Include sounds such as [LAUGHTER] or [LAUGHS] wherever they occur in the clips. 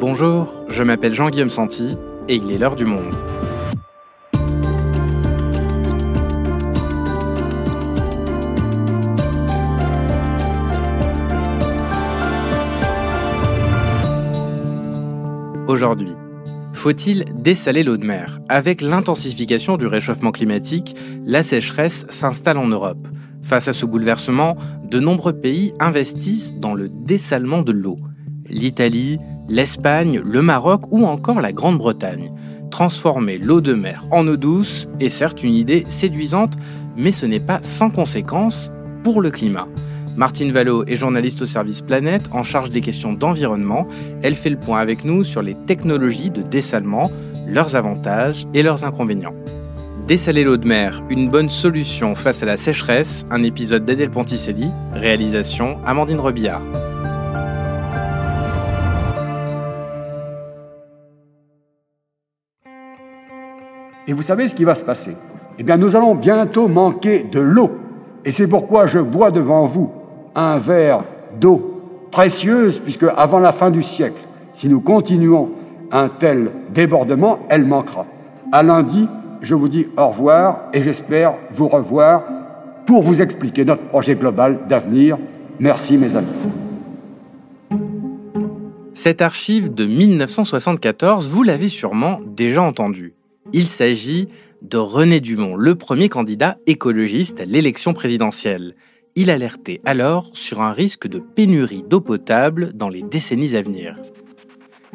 Bonjour, je m'appelle Jean-Guillaume Santi et il est l'heure du monde. Aujourd'hui, faut-il dessaler l'eau de mer? Avec l'intensification du réchauffement climatique, la sécheresse s'installe en Europe. Face à ce bouleversement, de nombreux pays investissent dans le dessalement de l'eau. L'Italie, l'Espagne, le Maroc ou encore la Grande-Bretagne. Transformer l'eau de mer en eau douce est certes une idée séduisante, mais ce n'est pas sans conséquences pour le climat. Martine Vallot est journaliste au service Planète en charge des questions d'environnement. Elle fait le point avec nous sur les technologies de dessalement, leurs avantages et leurs inconvénients. Dessaler l'eau de mer, une bonne solution face à la sécheresse, un épisode d'Adèle Ponticelli, réalisation Amandine Rebillard. Et vous savez ce qui va se passer Eh bien, nous allons bientôt manquer de l'eau. Et c'est pourquoi je bois devant vous un verre d'eau précieuse, puisque avant la fin du siècle, si nous continuons un tel débordement, elle manquera. À lundi, je vous dis au revoir et j'espère vous revoir pour vous expliquer notre projet global d'avenir. Merci mes amis. Cette archive de 1974, vous l'avez sûrement déjà entendue. Il s'agit de René Dumont, le premier candidat écologiste à l'élection présidentielle il alertait alors sur un risque de pénurie d'eau potable dans les décennies à venir.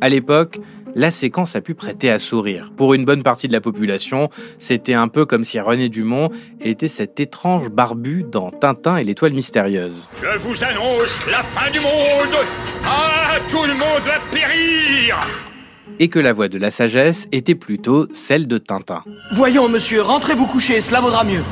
À l'époque, la séquence a pu prêter à sourire. Pour une bonne partie de la population, c'était un peu comme si René Dumont était cet étrange barbu dans Tintin et l'étoile mystérieuse. Je vous annonce la fin du monde Ah, tout le monde va périr et que la voix de la sagesse était plutôt celle de Tintin. Voyons, monsieur, rentrez vous coucher, cela vaudra mieux.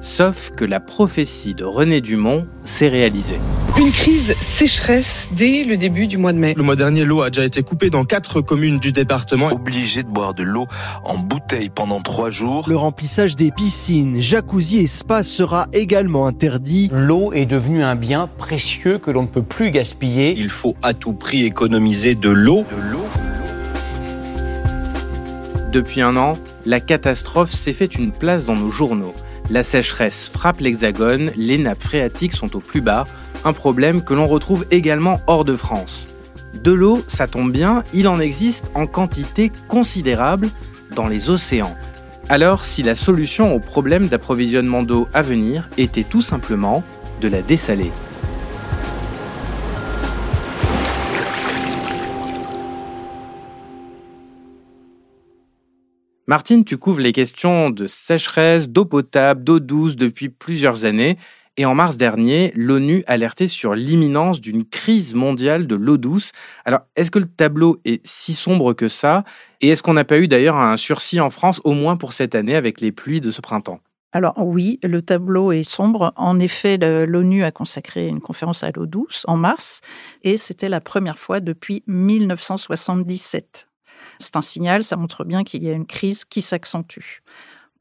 Sauf que la prophétie de René Dumont s'est réalisée. Une crise sécheresse dès le début du mois de mai. Le mois dernier, l'eau a déjà été coupée dans quatre communes du département. Obligé de boire de l'eau en bouteille pendant trois jours. Le remplissage des piscines, jacuzzi et spa sera également interdit. L'eau est devenue un bien précieux que l'on ne peut plus gaspiller. Il faut à tout prix économiser de l'eau. Depuis un an, la catastrophe s'est fait une place dans nos journaux. La sécheresse frappe l'Hexagone, les nappes phréatiques sont au plus bas, un problème que l'on retrouve également hors de France. De l'eau, ça tombe bien, il en existe en quantité considérable dans les océans. Alors si la solution au problème d'approvisionnement d'eau à venir était tout simplement de la dessaler Martine, tu couvres les questions de sécheresse, d'eau potable, d'eau douce depuis plusieurs années. Et en mars dernier, l'ONU alertait sur l'imminence d'une crise mondiale de l'eau douce. Alors, est-ce que le tableau est si sombre que ça? Et est-ce qu'on n'a pas eu d'ailleurs un sursis en France, au moins pour cette année, avec les pluies de ce printemps? Alors oui, le tableau est sombre. En effet, l'ONU a consacré une conférence à l'eau douce en mars, et c'était la première fois depuis 1977. C'est un signal, ça montre bien qu'il y a une crise qui s'accentue.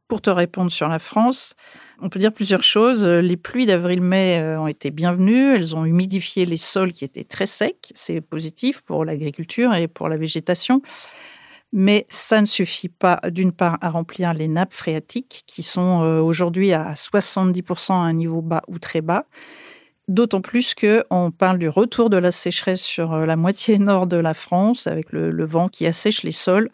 Pour te répondre sur la France, on peut dire plusieurs choses. Les pluies d'avril-mai euh, ont été bienvenues, elles ont humidifié les sols qui étaient très secs, c'est positif pour l'agriculture et pour la végétation. Mais ça ne suffit pas, d'une part, à remplir les nappes phréatiques qui sont euh, aujourd'hui à 70% à un niveau bas ou très bas. D'autant plus qu'on parle du retour de la sécheresse sur euh, la moitié [LAUGHS] nord de la France, avec le, vent qui assèche les sols.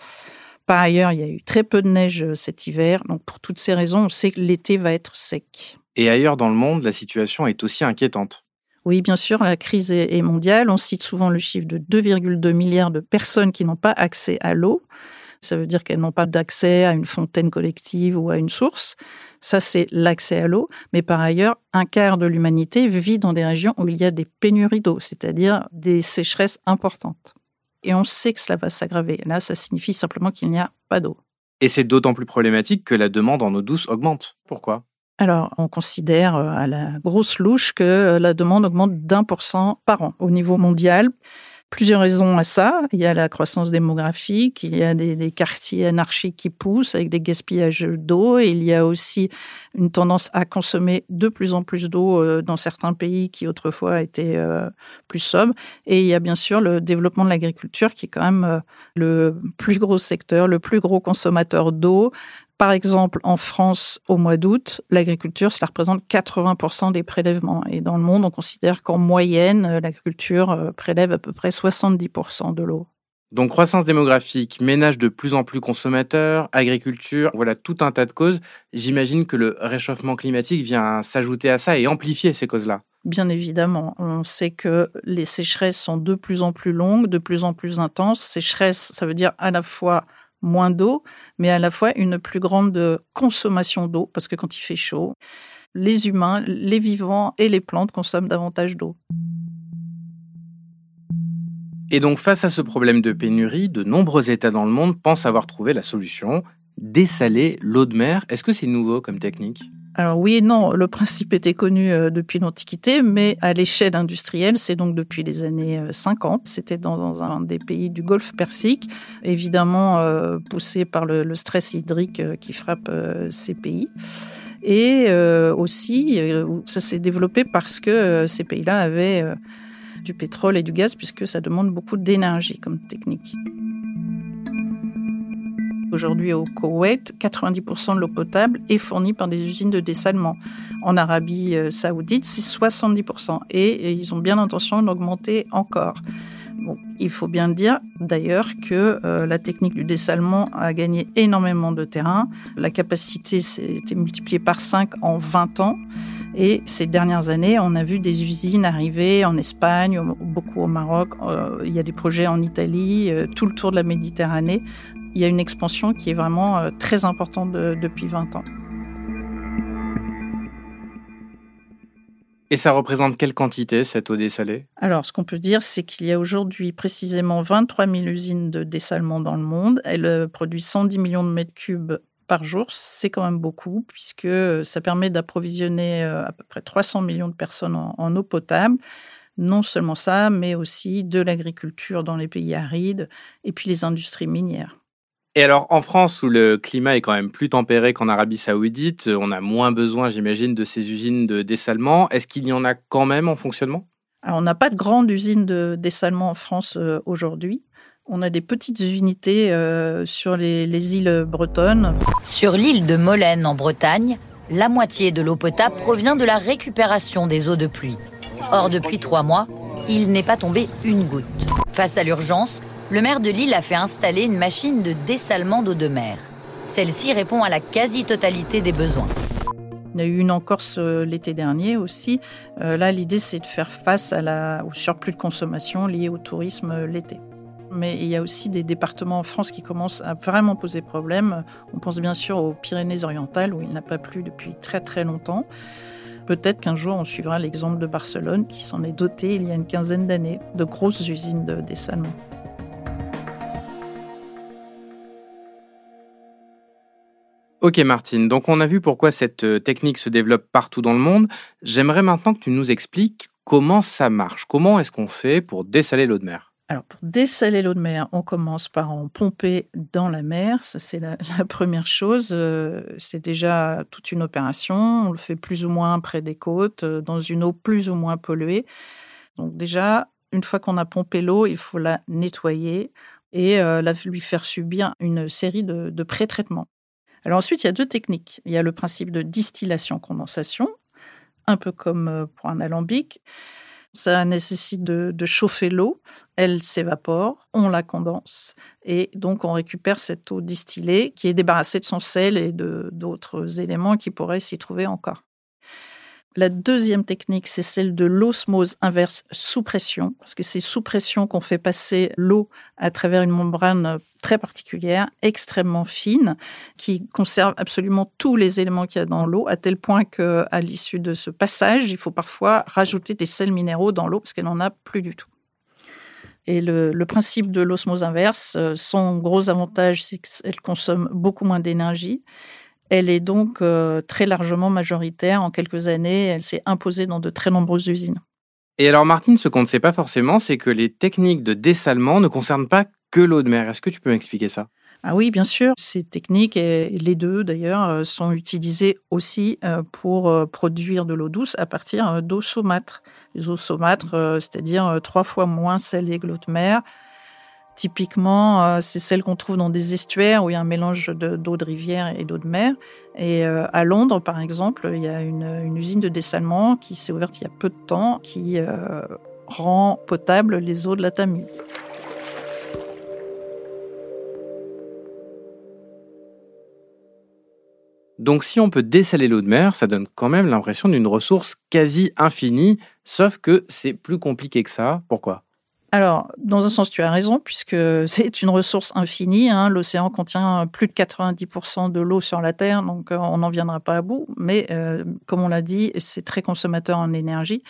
Par ailleurs, il y a eu très peu de neige euh, cet hiver. Donc, pour toutes ces raisons, on sait que l'été va être sec. Et ailleurs dans le monde, la situation est aussi inquiétante. Oui, bien sûr, la crise est mondiale. On cite souvent le chiffre de 2,2 milliards de personnes qui n'ont pas accès à l'eau. Ça veut dire qu'elles n'ont pas d'accès à une fontaine collective ou à une source. Ça, c'est l'accès à l'eau. Mais par ailleurs, un quart de l'humanité vit dans des régions où il y a des pénuries d'eau, c'est-à-dire des sécheresses importantes. Et on sait que cela va s'aggraver. Là, ça signifie simplement qu'il n'y a pas d'eau. Et c'est d'autant plus problématique que la demande en eau douce augmente. Pourquoi? Alors, on considère euh, à la grosse louche que la demande augmente d'un pour cent par an au niveau mondial. Plusieurs raisons à ça. Il y a la croissance démographique, il y a des, quartiers anarchiques qui poussent avec des gaspillages d'eau, il y a aussi une tendance à consommer de plus en plus d'eau euh, dans certains pays qui autrefois étaient euh, plus sobres. Et il y a bien sûr le développement de l'agriculture qui est quand même euh, le plus gros secteur, le plus gros consommateur d'eau. Par exemple, en France, au mois d'août, l'agriculture, cela représente 80% des prélèvements. Et dans le monde, on considère qu'en moyenne, euh, l'agriculture euh, prélève à peu près 70% de l'eau. Donc croissance démographique, ménage de plus en plus consommateurs, agriculture, voilà tout un tas de causes. J'imagine que le réchauffement climatique vient s'ajouter à ça et amplifier ces causes-là. Bien évidemment, on sait que les sécheresses sont de plus en plus longues, de plus en plus intenses. Sécheresse, ça veut dire à la fois moins d'eau, mais à la fois une plus grande consommation d'eau, parce que quand il fait chaud, les humains, les vivants et les plantes consomment davantage d'eau. Et donc face à ce problème de pénurie, de nombreux États dans le monde pensent avoir trouvé la solution, dessaler l'eau de mer. Est-ce que c'est nouveau comme technique? Alors oui et non, le principe était connu euh, depuis l'Antiquité, mais à l'échelle industrielle, c'est donc depuis les années 50. Euh, C'était dans un des pays du Golfe Persique, évidemment euh, poussé par le, stress hydrique qui frappe ces pays. Et aussi, ça s'est développé parce que ces pays-là avaient du pétrole et du gaz, puisque ça demande beaucoup d'énergie comme technique. Aujourd'hui, au Koweït, 90% de l'eau potable est fournie par des usines de dessalement. En Arabie euh, saoudite, c'est 70%. Et ils ont bien l'intention d'augmenter encore. Il faut bien dire d'ailleurs que euh, la technique du dessalement a gagné énormément de terrain. La capacité s'est multipliée par 5 en 20 ans. Et ces dernières années, on a vu des usines arriver en Espagne, beaucoup au Maroc. Euh, il y a des projets en Italie, tout le tour de la Méditerranée il y a une expansion qui est vraiment euh, très importante depuis 20 ans. Et ça représente quelle quantité, cette eau dessalée? Alors, ce qu'on peut dire, c'est qu'il y a aujourd'hui précisément 23 000 usines de dessalement dans le monde. Elles euh, produisent 110 millions de mètres cubes par jour. C'est quand même beaucoup, puisque euh, ça permet d'approvisionner à peu près 300 millions de personnes en eau potable. Non seulement ça, mais aussi de l'agriculture dans les pays arides et puis les industries minières. Et alors, en France, où le climat est quand même plus tempéré qu'en Arabie Saoudite, on a moins besoin, j'imagine, de ces usines de dessalement. Est-ce qu'il y en a quand même en fonctionnement? Alors, on n'a pas de grande usine de dessalement en France euh, aujourd'hui. On a des petites unités euh, sur les, les, îles bretonnes. Sur l'île de Molène, en Bretagne, la moitié de l'eau potable provient de la récupération des eaux de pluie. Or, depuis trois mois, il n'est pas tombé une goutte. Face à l'urgence, le maire de Lille a fait installer une machine de dessalement d'eau de mer. Celle-ci répond à la quasi-totalité des besoins. Il y a eu une en Corse euh, l'été dernier aussi. Euh, là, l'idée, c'est de faire face au surplus de consommation lié au tourisme euh, l'été. Mais il y a aussi des départements en France qui commencent à vraiment poser problème. On pense bien sûr aux Pyrénées-Orientales, où il n'a pas plu depuis très très longtemps. Peut-être qu'un jour, on suivra l'exemple de Barcelone, qui s'en est doté il y a une quinzaine d'années, de grosses usines de dessalement. Ok Martine, donc on a vu pourquoi cette euh, technique se développe partout dans le monde. J'aimerais maintenant que tu nous expliques comment ça marche. Comment est-ce qu'on fait pour dessaler l'eau de mer? Alors, pour dessaler l'eau de mer, on commence par en pomper dans la mer. Ça, c'est [LAUGHS] la, première chose. Euh, c'est déjà toute une opération. On le fait plus ou moins près des côtes, euh, dans une eau plus ou moins polluée. Donc, déjà, une fois qu'on a pompé l'eau, il faut la nettoyer et la, lui faire subir une série de, de pré-traitements. Alors ensuite, il y a deux techniques. Il y a le principe de distillation-condensation, un peu comme euh, pour un alambic. Ça nécessite de, chauffer l'eau, elle s'évapore, on la condense et donc on récupère cette eau distillée qui est débarrassée de son sel et d'autres éléments qui pourraient s'y trouver encore. La deuxième technique, c'est celle de l'osmose inverse sous pression, parce que c'est sous pression qu'on fait passer l'eau à travers une membrane très particulière, extrêmement fine, qui conserve absolument tous les éléments qu'il y a dans l'eau, à tel point qu'à l'issue de ce passage, il faut parfois rajouter des sels minéraux dans l'eau, parce qu'elle n'en a plus du tout. Et le, le principe de l'osmose inverse, euh, son gros avantage, c'est qu'elle consomme beaucoup moins d'énergie elle est donc euh, très largement majoritaire. En quelques années, elle s'est imposée dans de très nombreuses usines. Et alors Martine, ce qu'on ne sait pas forcément, c'est que les techniques de dessalement ne concernent pas que l'eau de mer. Est-ce que tu peux m'expliquer ça? Ah oui, bien sûr. Ces techniques, et les deux d'ailleurs, euh, sont utilisées aussi euh, pour produire de l'eau douce à partir d'eau saumâtre. Les eaux saumâtres, c'est-à-dire trois fois moins salées que l'eau de mer. Typiquement, c'est celles qu'on trouve dans des estuaires où il y a un mélange d'eau de, rivière et d'eau de mer. Et à Londres, par exemple, il y a une, une usine de dessalement qui s'est ouverte il y a peu de temps, qui rend potable les eaux de la Tamise. Donc si on peut dessaler l'eau de mer, ça donne quand même l'impression d'une ressource quasi infinie, sauf que c'est plus compliqué que ça. Pourquoi? Alors, dans un sens, tu as raison, puisque [LAUGHS] c'est une ressource infinie. Hein. L'océan contient plus de 90% de l'eau sur la Terre, donc euh, on n'en viendra pas à bout. Mais euh, comme on l'a dit, c'est très consommateur en énergie.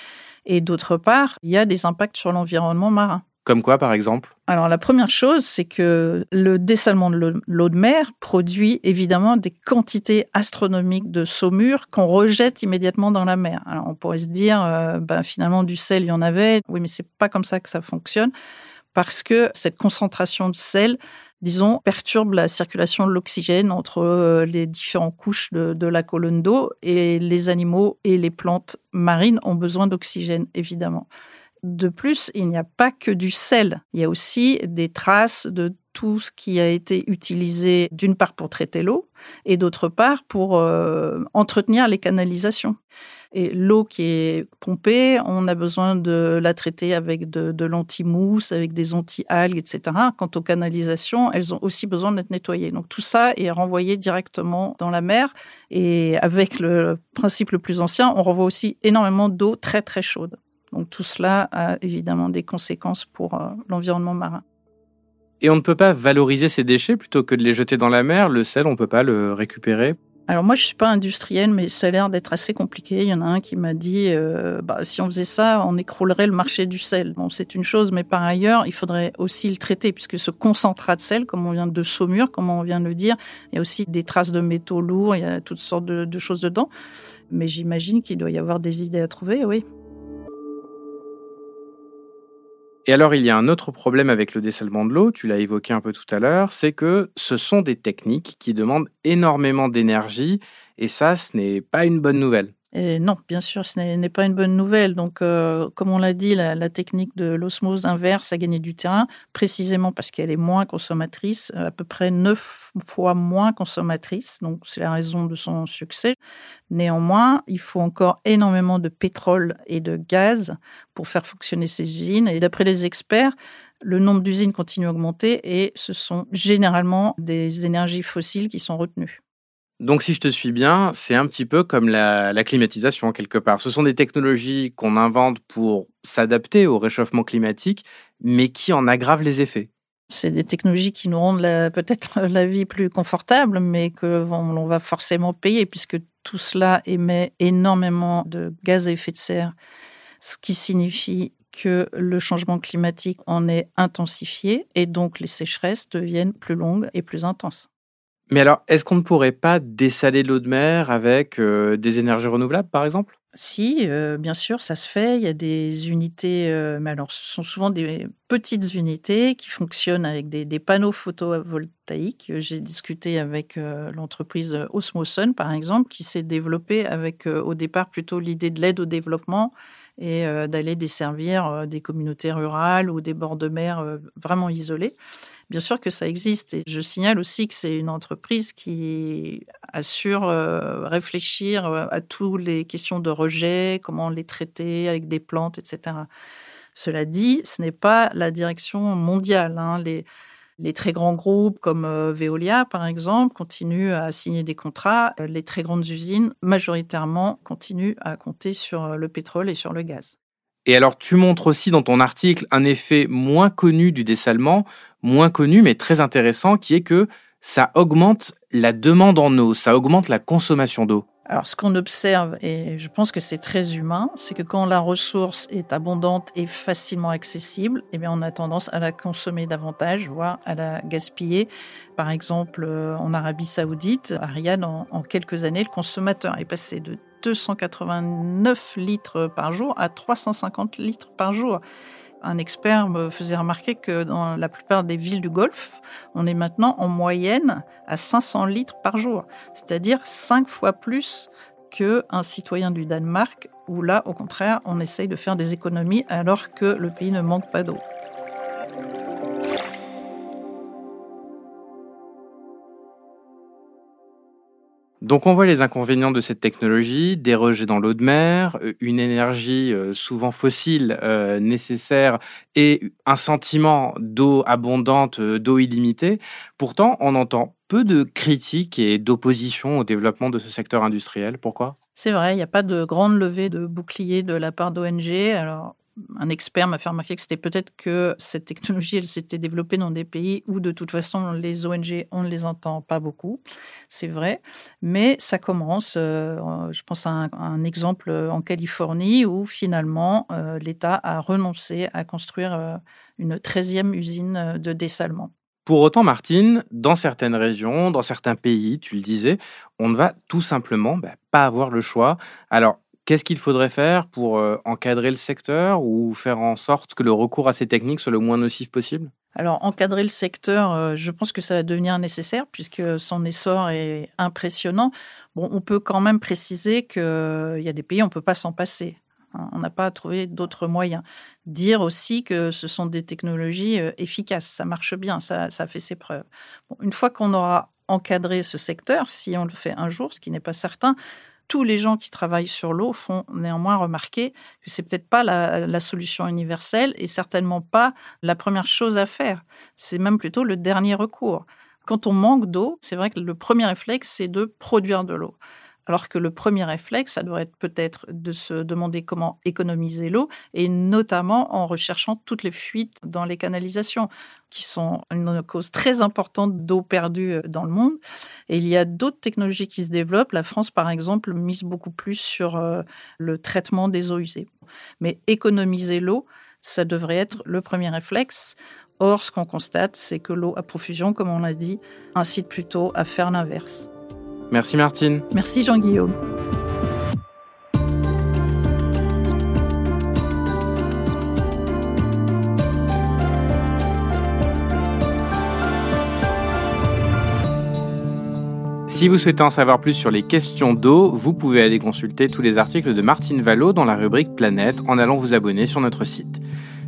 Et d'autre part, il y a des impacts sur l'environnement marin. Comme quoi, par exemple Alors, la première chose, c'est que le dessalement de l'eau de mer produit évidemment des quantités astronomiques de saumure qu'on rejette immédiatement dans la mer. Alors, on pourrait se dire, ben, finalement, du sel, il y en avait. Oui, mais c'est pas comme ça que ça fonctionne, parce que cette concentration de sel, disons, perturbe la circulation de l'oxygène entre euh, les différentes couches de la colonne d'eau et les animaux et les plantes marines ont besoin d'oxygène, évidemment. De plus, il n'y a pas que du sel. Il y a aussi des traces de tout ce qui a été utilisé d'une part pour traiter l'eau et d'autre part pour euh, entretenir les canalisations. Et l'eau qui est pompée, on a besoin de la traiter avec de, de l'anti-mousse, avec des anti-algues, etc. Quant aux canalisations, elles ont aussi besoin d'être nettoyées. Donc tout ça est renvoyé directement dans la mer. Et avec le principe le plus ancien, on renvoie aussi énormément d'eau très très chaude. Donc tout cela a évidemment des conséquences pour euh, l'environnement marin. Et on ne peut pas valoriser ces déchets plutôt que de les jeter dans la mer Le sel, on ne peut pas le récupérer? Alors moi, je suis pas industrielle, mais ça a l'air d'être assez compliqué. Il y en a un qui m'a dit, euh, bah, si on faisait ça, on écroulerait le marché du sel. Bon, c'est une chose, mais par ailleurs, il faudrait aussi le traiter, puisque ce concentrat de sel, comme on vient de saumure, comme on vient de le dire, il y a aussi des traces de métaux lourds, il y a toutes sortes de choses dedans. Mais j'imagine qu'il doit y avoir des idées à trouver, oui. Et alors, il y a un autre problème avec le dessalement de l'eau, tu l'as évoqué un peu tout à l'heure, c'est que ce sont des techniques qui demandent énormément d'énergie, et ça, ce n'est pas une bonne nouvelle. Et non, bien sûr, ce n'est pas une bonne nouvelle. Donc, euh, comme on l'a dit, la, technique de l'osmose inverse a gagné du terrain, précisément parce qu'elle est moins consommatrice, euh, à peu près neuf fois moins consommatrice. Donc, c'est la raison de son succès. Néanmoins, il faut encore énormément de pétrole et de gaz pour faire fonctionner ces usines. Et d'après les experts, le nombre d'usines continue à augmenter et ce sont généralement des énergies fossiles qui sont retenues. Donc, si je te suis bien, c'est un petit peu comme la, climatisation, quelque part. Ce sont des technologies qu'on invente pour s'adapter au réchauffement climatique, mais qui en aggravent les effets. C'est des technologies qui nous rendent peut-être [LAUGHS] la vie plus confortable, mais que l'on va forcément payer, puisque tout cela émet énormément de gaz à effet de serre, ce qui signifie que le changement climatique en est intensifié et donc les sécheresses deviennent plus longues et plus intenses. Mais alors, est-ce qu'on ne pourrait pas dessaler l'eau de mer avec euh, des énergies renouvelables, par exemple? Si, euh, bien sûr, ça se fait. Il y a des unités, euh, mais alors ce sont souvent des petites unités qui fonctionnent avec des, des panneaux photovoltaïques. J'ai discuté avec l'entreprise Osmosun, par exemple, qui s'est développée avec au départ plutôt l'idée de l'aide au développement et d'aller desservir des communautés rurales ou des bords de mer vraiment isolés. Bien sûr que ça existe. Et je signale aussi que c'est une entreprise qui assure euh, réfléchir euh, à toutes les questions de rejet, comment les traiter avec des plantes, etc. Cela dit, ce n'est pas la direction mondiale. Hein. Les très grands groupes comme euh, Veolia, par exemple, continuent à signer des contrats. Les très grandes usines, majoritairement, continuent à compter sur le pétrole et sur le gaz. Et alors, tu montres aussi dans ton article un effet moins connu du dessalement, moins connu mais très intéressant, qui est que ça augmente la demande en eau, ça augmente la consommation d'eau. Alors, ce qu'on observe, et je pense que c'est très humain, c'est que quand la ressource est abondante et facilement accessible, eh bien, on a tendance à la consommer davantage, voire à la gaspiller. Par exemple, euh, en Arabie Saoudite, à Riyad, en quelques années, le consommateur est passé de 289 litres par jour à 350 litres par jour. Un expert me faisait remarquer que dans la plupart des villes du Golfe, on est maintenant en moyenne à 500 litres par jour, c'est-à-dire cinq fois plus qu'un citoyen du Danemark, où là, au contraire, on essaye de faire des économies alors que le pays ne manque pas d'eau. Donc on voit les inconvénients de cette technologie, des rejets dans l'eau de mer, euh, une énergie euh, souvent fossile euh, nécessaire et un sentiment d'eau abondante, d'eau illimitée. Pourtant, on entend peu de critiques et d'opposition au développement de ce secteur industriel. Pourquoi? C'est vrai, il n'y a pas de grande levée de boucliers de la part d'ONG. Alors un expert m'a fait remarquer que c'était peut-être que cette technologie, elle s'était développée dans des pays où de toute façon les ONG, on ne les entend pas beaucoup. C'est vrai, mais ça commence. Euh, je pense à un, exemple en Californie où finalement euh, l'État a renoncé à construire euh, une 13e usine de dessalement. Pour autant, Martine, dans certaines régions, dans certains pays, tu le disais, on ne va tout simplement bah, pas avoir le choix. Alors, Qu'est-ce qu'il faudrait faire pour euh, encadrer le secteur ou faire en sorte que le recours à ces techniques soit le moins nocif possible? Alors, encadrer le secteur, euh, je pense que ça va devenir nécessaire puisque son essor est impressionnant. Bon, on peut quand même préciser qu'il y a des pays, on ne peut pas s'en passer. Hein. On n'a pas trouvé d'autres moyens. Dire aussi que ce sont des technologies euh, efficaces, ça marche bien, ça fait ses preuves. une fois qu'on aura encadré ce secteur, si on le fait un jour, ce qui n'est pas certain, tous les gens qui travaillent sur l'eau font néanmoins remarquer que c'est peut-être pas la, solution universelle et certainement pas la première chose à faire. C'est même plutôt le dernier recours. Quand on manque d'eau, c'est vrai que le premier réflexe, c'est de produire de l'eau. Alors que le premier réflexe, ça devrait être peut-être de se demander comment économiser l'eau, et notamment en recherchant toutes les fuites dans les canalisations, qui sont une cause très importante d'eau perdue euh, dans le monde. Et il y a d'autres technologies qui se développent. La France, par exemple, mise beaucoup plus sur euh, le traitement des eaux usées. Mais économiser l'eau, ça devrait être le premier réflexe. Or, ce qu'on constate, c'est que l'eau à profusion, comme on l'a dit, incite plutôt à faire l'inverse. Merci Martine. Merci Jean-Guillaume. Si vous souhaitez en savoir plus sur les questions d'eau, vous pouvez aller consulter tous les articles de Martine Vallot dans la rubrique Planète en allant vous abonner sur notre site.